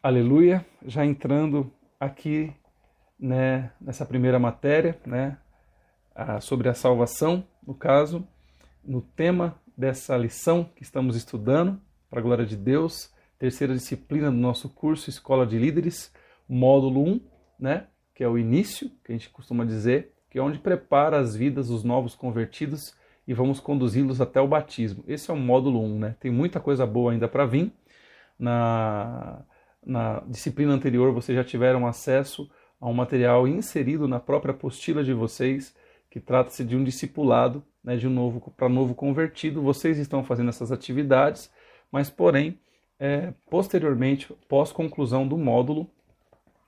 Aleluia, já entrando aqui né, nessa primeira matéria, né, sobre a salvação, no caso, no tema dessa lição que estamos estudando, para a glória de Deus, terceira disciplina do nosso curso Escola de Líderes, módulo 1, né, que é o início, que a gente costuma dizer, que é onde prepara as vidas dos novos convertidos e vamos conduzi-los até o batismo. Esse é o módulo 1, né? Tem muita coisa boa ainda para vir. Na na disciplina anterior vocês já tiveram acesso a um material inserido na própria apostila de vocês, que trata-se de um discipulado, né, de um novo para novo convertido. Vocês estão fazendo essas atividades, mas porém, é, posteriormente, pós conclusão do módulo,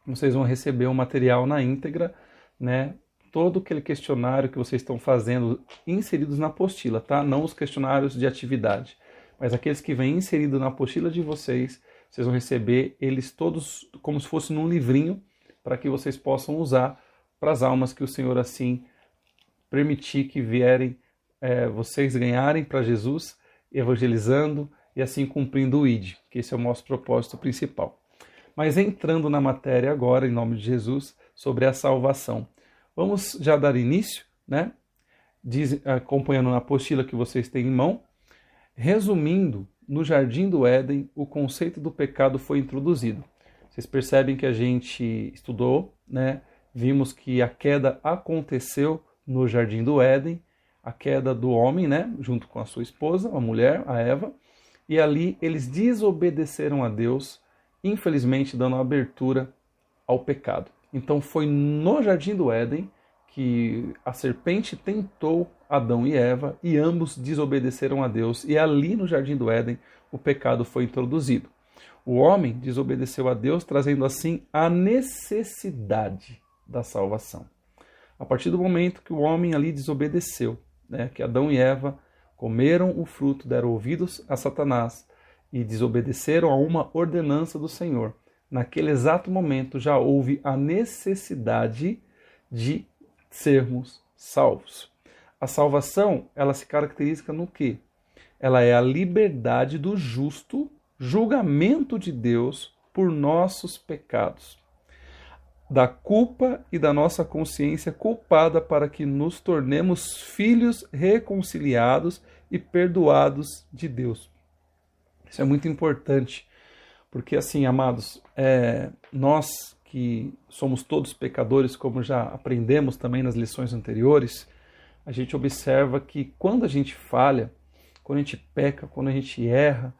vocês vão receber o um material na íntegra, né, todo aquele questionário que vocês estão fazendo inseridos na apostila, tá? Não os questionários de atividade, mas aqueles que vêm inseridos na apostila de vocês vocês vão receber eles todos como se fosse num livrinho para que vocês possam usar para as almas que o Senhor assim permitir que vierem é, vocês ganharem para Jesus, evangelizando e assim cumprindo o ID, que esse é o nosso propósito principal. Mas entrando na matéria agora, em nome de Jesus, sobre a salvação. Vamos já dar início, né? Diz, acompanhando na apostila que vocês têm em mão, resumindo no jardim do Éden, o conceito do pecado foi introduzido. Vocês percebem que a gente estudou, né? Vimos que a queda aconteceu no jardim do Éden, a queda do homem, né, junto com a sua esposa, a mulher, a Eva, e ali eles desobedeceram a Deus, infelizmente dando abertura ao pecado. Então foi no jardim do Éden que a serpente tentou Adão e Eva e ambos desobedeceram a Deus, e ali no jardim do Éden o pecado foi introduzido. O homem desobedeceu a Deus, trazendo assim a necessidade da salvação. A partir do momento que o homem ali desobedeceu, né, que Adão e Eva comeram o fruto, deram ouvidos a Satanás e desobedeceram a uma ordenança do Senhor, naquele exato momento já houve a necessidade de sermos salvos. A salvação, ela se caracteriza no quê? Ela é a liberdade do justo julgamento de Deus por nossos pecados, da culpa e da nossa consciência culpada para que nos tornemos filhos reconciliados e perdoados de Deus. Isso é muito importante, porque assim, amados, é, nós que somos todos pecadores, como já aprendemos também nas lições anteriores, a gente observa que quando a gente falha, quando a gente peca, quando a gente erra,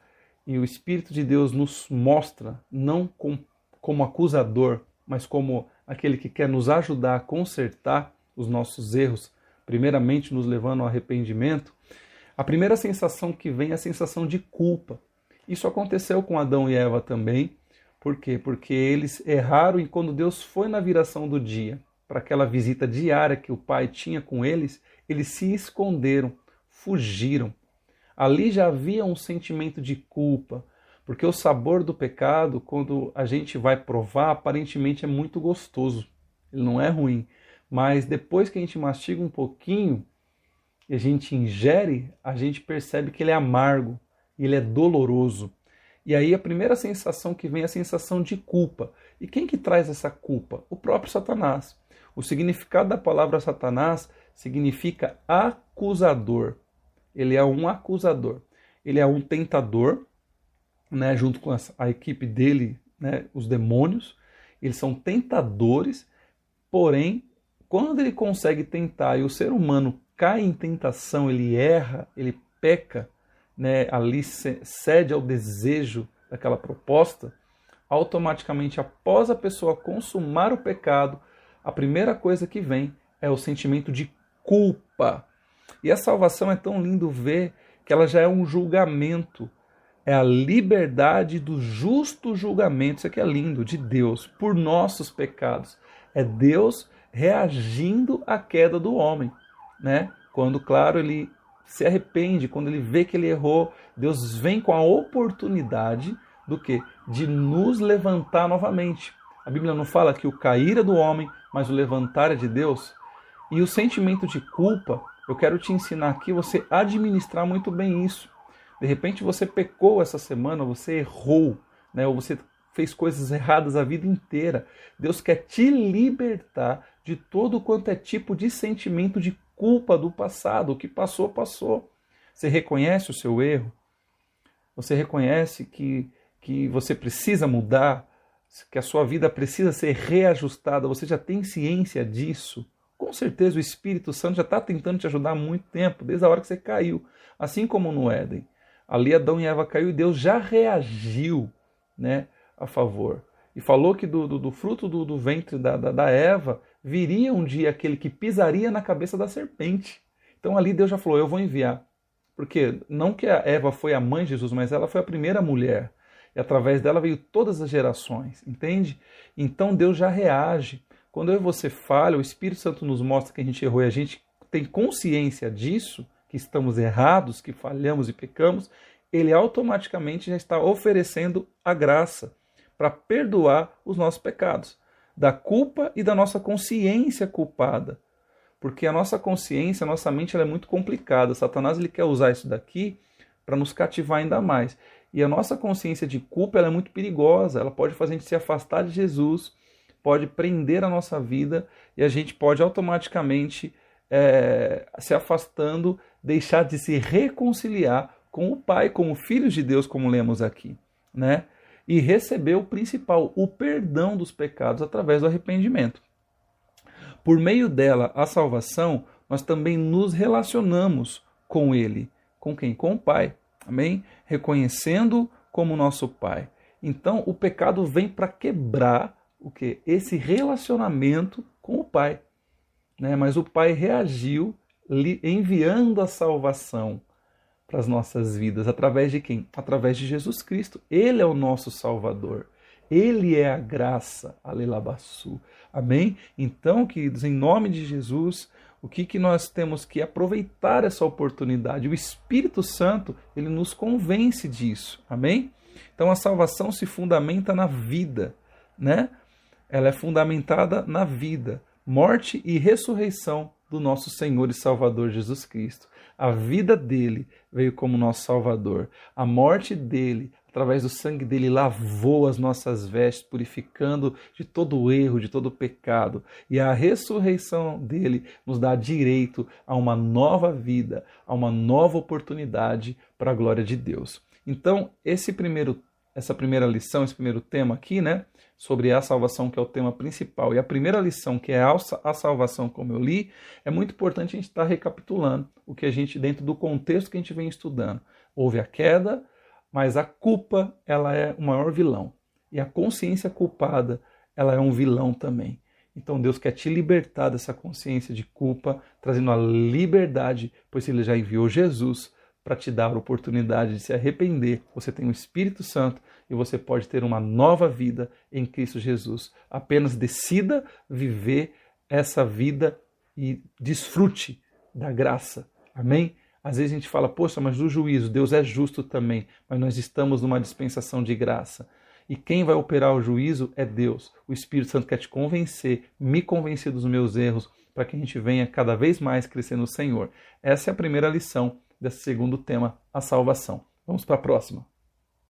e o Espírito de Deus nos mostra, não com, como acusador, mas como aquele que quer nos ajudar a consertar os nossos erros, primeiramente nos levando ao arrependimento, a primeira sensação que vem é a sensação de culpa. Isso aconteceu com Adão e Eva também, por quê? Porque eles erraram e quando Deus foi na viração do dia, para aquela visita diária que o Pai tinha com eles, eles se esconderam, fugiram. Ali já havia um sentimento de culpa, porque o sabor do pecado, quando a gente vai provar, aparentemente é muito gostoso. Ele não é ruim, mas depois que a gente mastiga um pouquinho e a gente ingere, a gente percebe que ele é amargo, ele é doloroso. E aí a primeira sensação que vem é a sensação de culpa. E quem que traz essa culpa? O próprio Satanás. O significado da palavra Satanás significa acusador. Ele é um acusador. Ele é um tentador, né, junto com a equipe dele, né, os demônios. Eles são tentadores, porém, quando ele consegue tentar e o ser humano cai em tentação, ele erra, ele peca, né, ali cede ao desejo daquela proposta, automaticamente após a pessoa consumar o pecado, a primeira coisa que vem é o sentimento de culpa. E a salvação é tão lindo ver que ela já é um julgamento, é a liberdade do justo julgamento, isso aqui é lindo, de Deus, por nossos pecados. É Deus reagindo à queda do homem, né? Quando, claro, ele se arrepende, quando ele vê que ele errou, Deus vem com a oportunidade do que? De nos levantar novamente. A Bíblia não fala que o cair é do homem, mas o levantar é de Deus. E o sentimento de culpa, eu quero te ensinar aqui você administrar muito bem isso. De repente você pecou essa semana, você errou, né? ou você fez coisas erradas a vida inteira. Deus quer te libertar de todo quanto é tipo de sentimento de culpa do passado. O que passou, passou. Você reconhece o seu erro? Você reconhece que, que você precisa mudar? Que a sua vida precisa ser reajustada? Você já tem ciência disso? Com certeza o Espírito Santo já está tentando te ajudar há muito tempo, desde a hora que você caiu. Assim como no Éden. Ali Adão e Eva caiu e Deus já reagiu né, a favor. E falou que do, do, do fruto do, do ventre da, da, da, Eva viria um dia aquele que pisaria na cabeça da serpente. Então ali Deus já falou: Eu vou enviar. Porque não que a Eva foi a mãe de Jesus, mas ela foi a primeira mulher. E através dela veio todas as gerações, entende? Então Deus já reage. Quando eu e você falha, o Espírito Santo nos mostra que a gente errou e a gente tem consciência disso, que estamos errados, que falhamos e pecamos, ele automaticamente já está oferecendo a graça para perdoar os nossos pecados, da culpa e da nossa consciência culpada. Porque a nossa consciência, a nossa mente ela é muito complicada. Satanás ele quer usar isso daqui para nos cativar ainda mais. E a nossa consciência de culpa ela é muito perigosa, ela pode fazer a gente se afastar de Jesus, pode prender a nossa vida e a gente pode automaticamente é, se afastando, deixar de se reconciliar com o Pai, como filhos de Deus, como lemos aqui, né? E receber o principal, o perdão dos pecados através do arrependimento. Por meio dela, a salvação, nós também nos relacionamos com Ele. Com quem? Com o Pai. Amém? Reconhecendo como nosso Pai. Então, o pecado vem para quebrar o que? Esse relacionamento com o Pai. Né? Mas o Pai reagiu enviando a salvação para as nossas vidas. Através de quem? Através de Jesus Cristo. Ele é o nosso Salvador. Ele é a graça, Alelabassu. Amém? Então, queridos, em nome de Jesus, o que, que nós temos que aproveitar essa oportunidade? O Espírito Santo, ele nos convence disso. Amém? Então, a salvação se fundamenta na vida, né? Ela é fundamentada na vida, morte e ressurreição do nosso Senhor e Salvador Jesus Cristo. A vida dele veio como nosso Salvador. A morte dele, através do sangue dele, lavou as nossas vestes, purificando de todo erro, de todo pecado. E a ressurreição dele nos dá direito a uma nova vida, a uma nova oportunidade para a glória de Deus. Então, esse primeiro essa primeira lição, esse primeiro tema aqui, né, sobre a salvação, que é o tema principal, e a primeira lição, que é a salvação, como eu li, é muito importante a gente estar recapitulando o que a gente, dentro do contexto que a gente vem estudando. Houve a queda, mas a culpa, ela é o maior vilão. E a consciência culpada, ela é um vilão também. Então Deus quer te libertar dessa consciência de culpa, trazendo a liberdade, pois Ele já enviou Jesus para te dar a oportunidade de se arrepender. Você tem o Espírito Santo e você pode ter uma nova vida em Cristo Jesus. Apenas decida viver essa vida e desfrute da graça. Amém? Às vezes a gente fala, poxa, mas do juízo, Deus é justo também, mas nós estamos numa dispensação de graça. E quem vai operar o juízo é Deus. O Espírito Santo quer te convencer, me convencer dos meus erros, para que a gente venha cada vez mais crescer no Senhor. Essa é a primeira lição desse segundo tema, a salvação. Vamos para a próxima.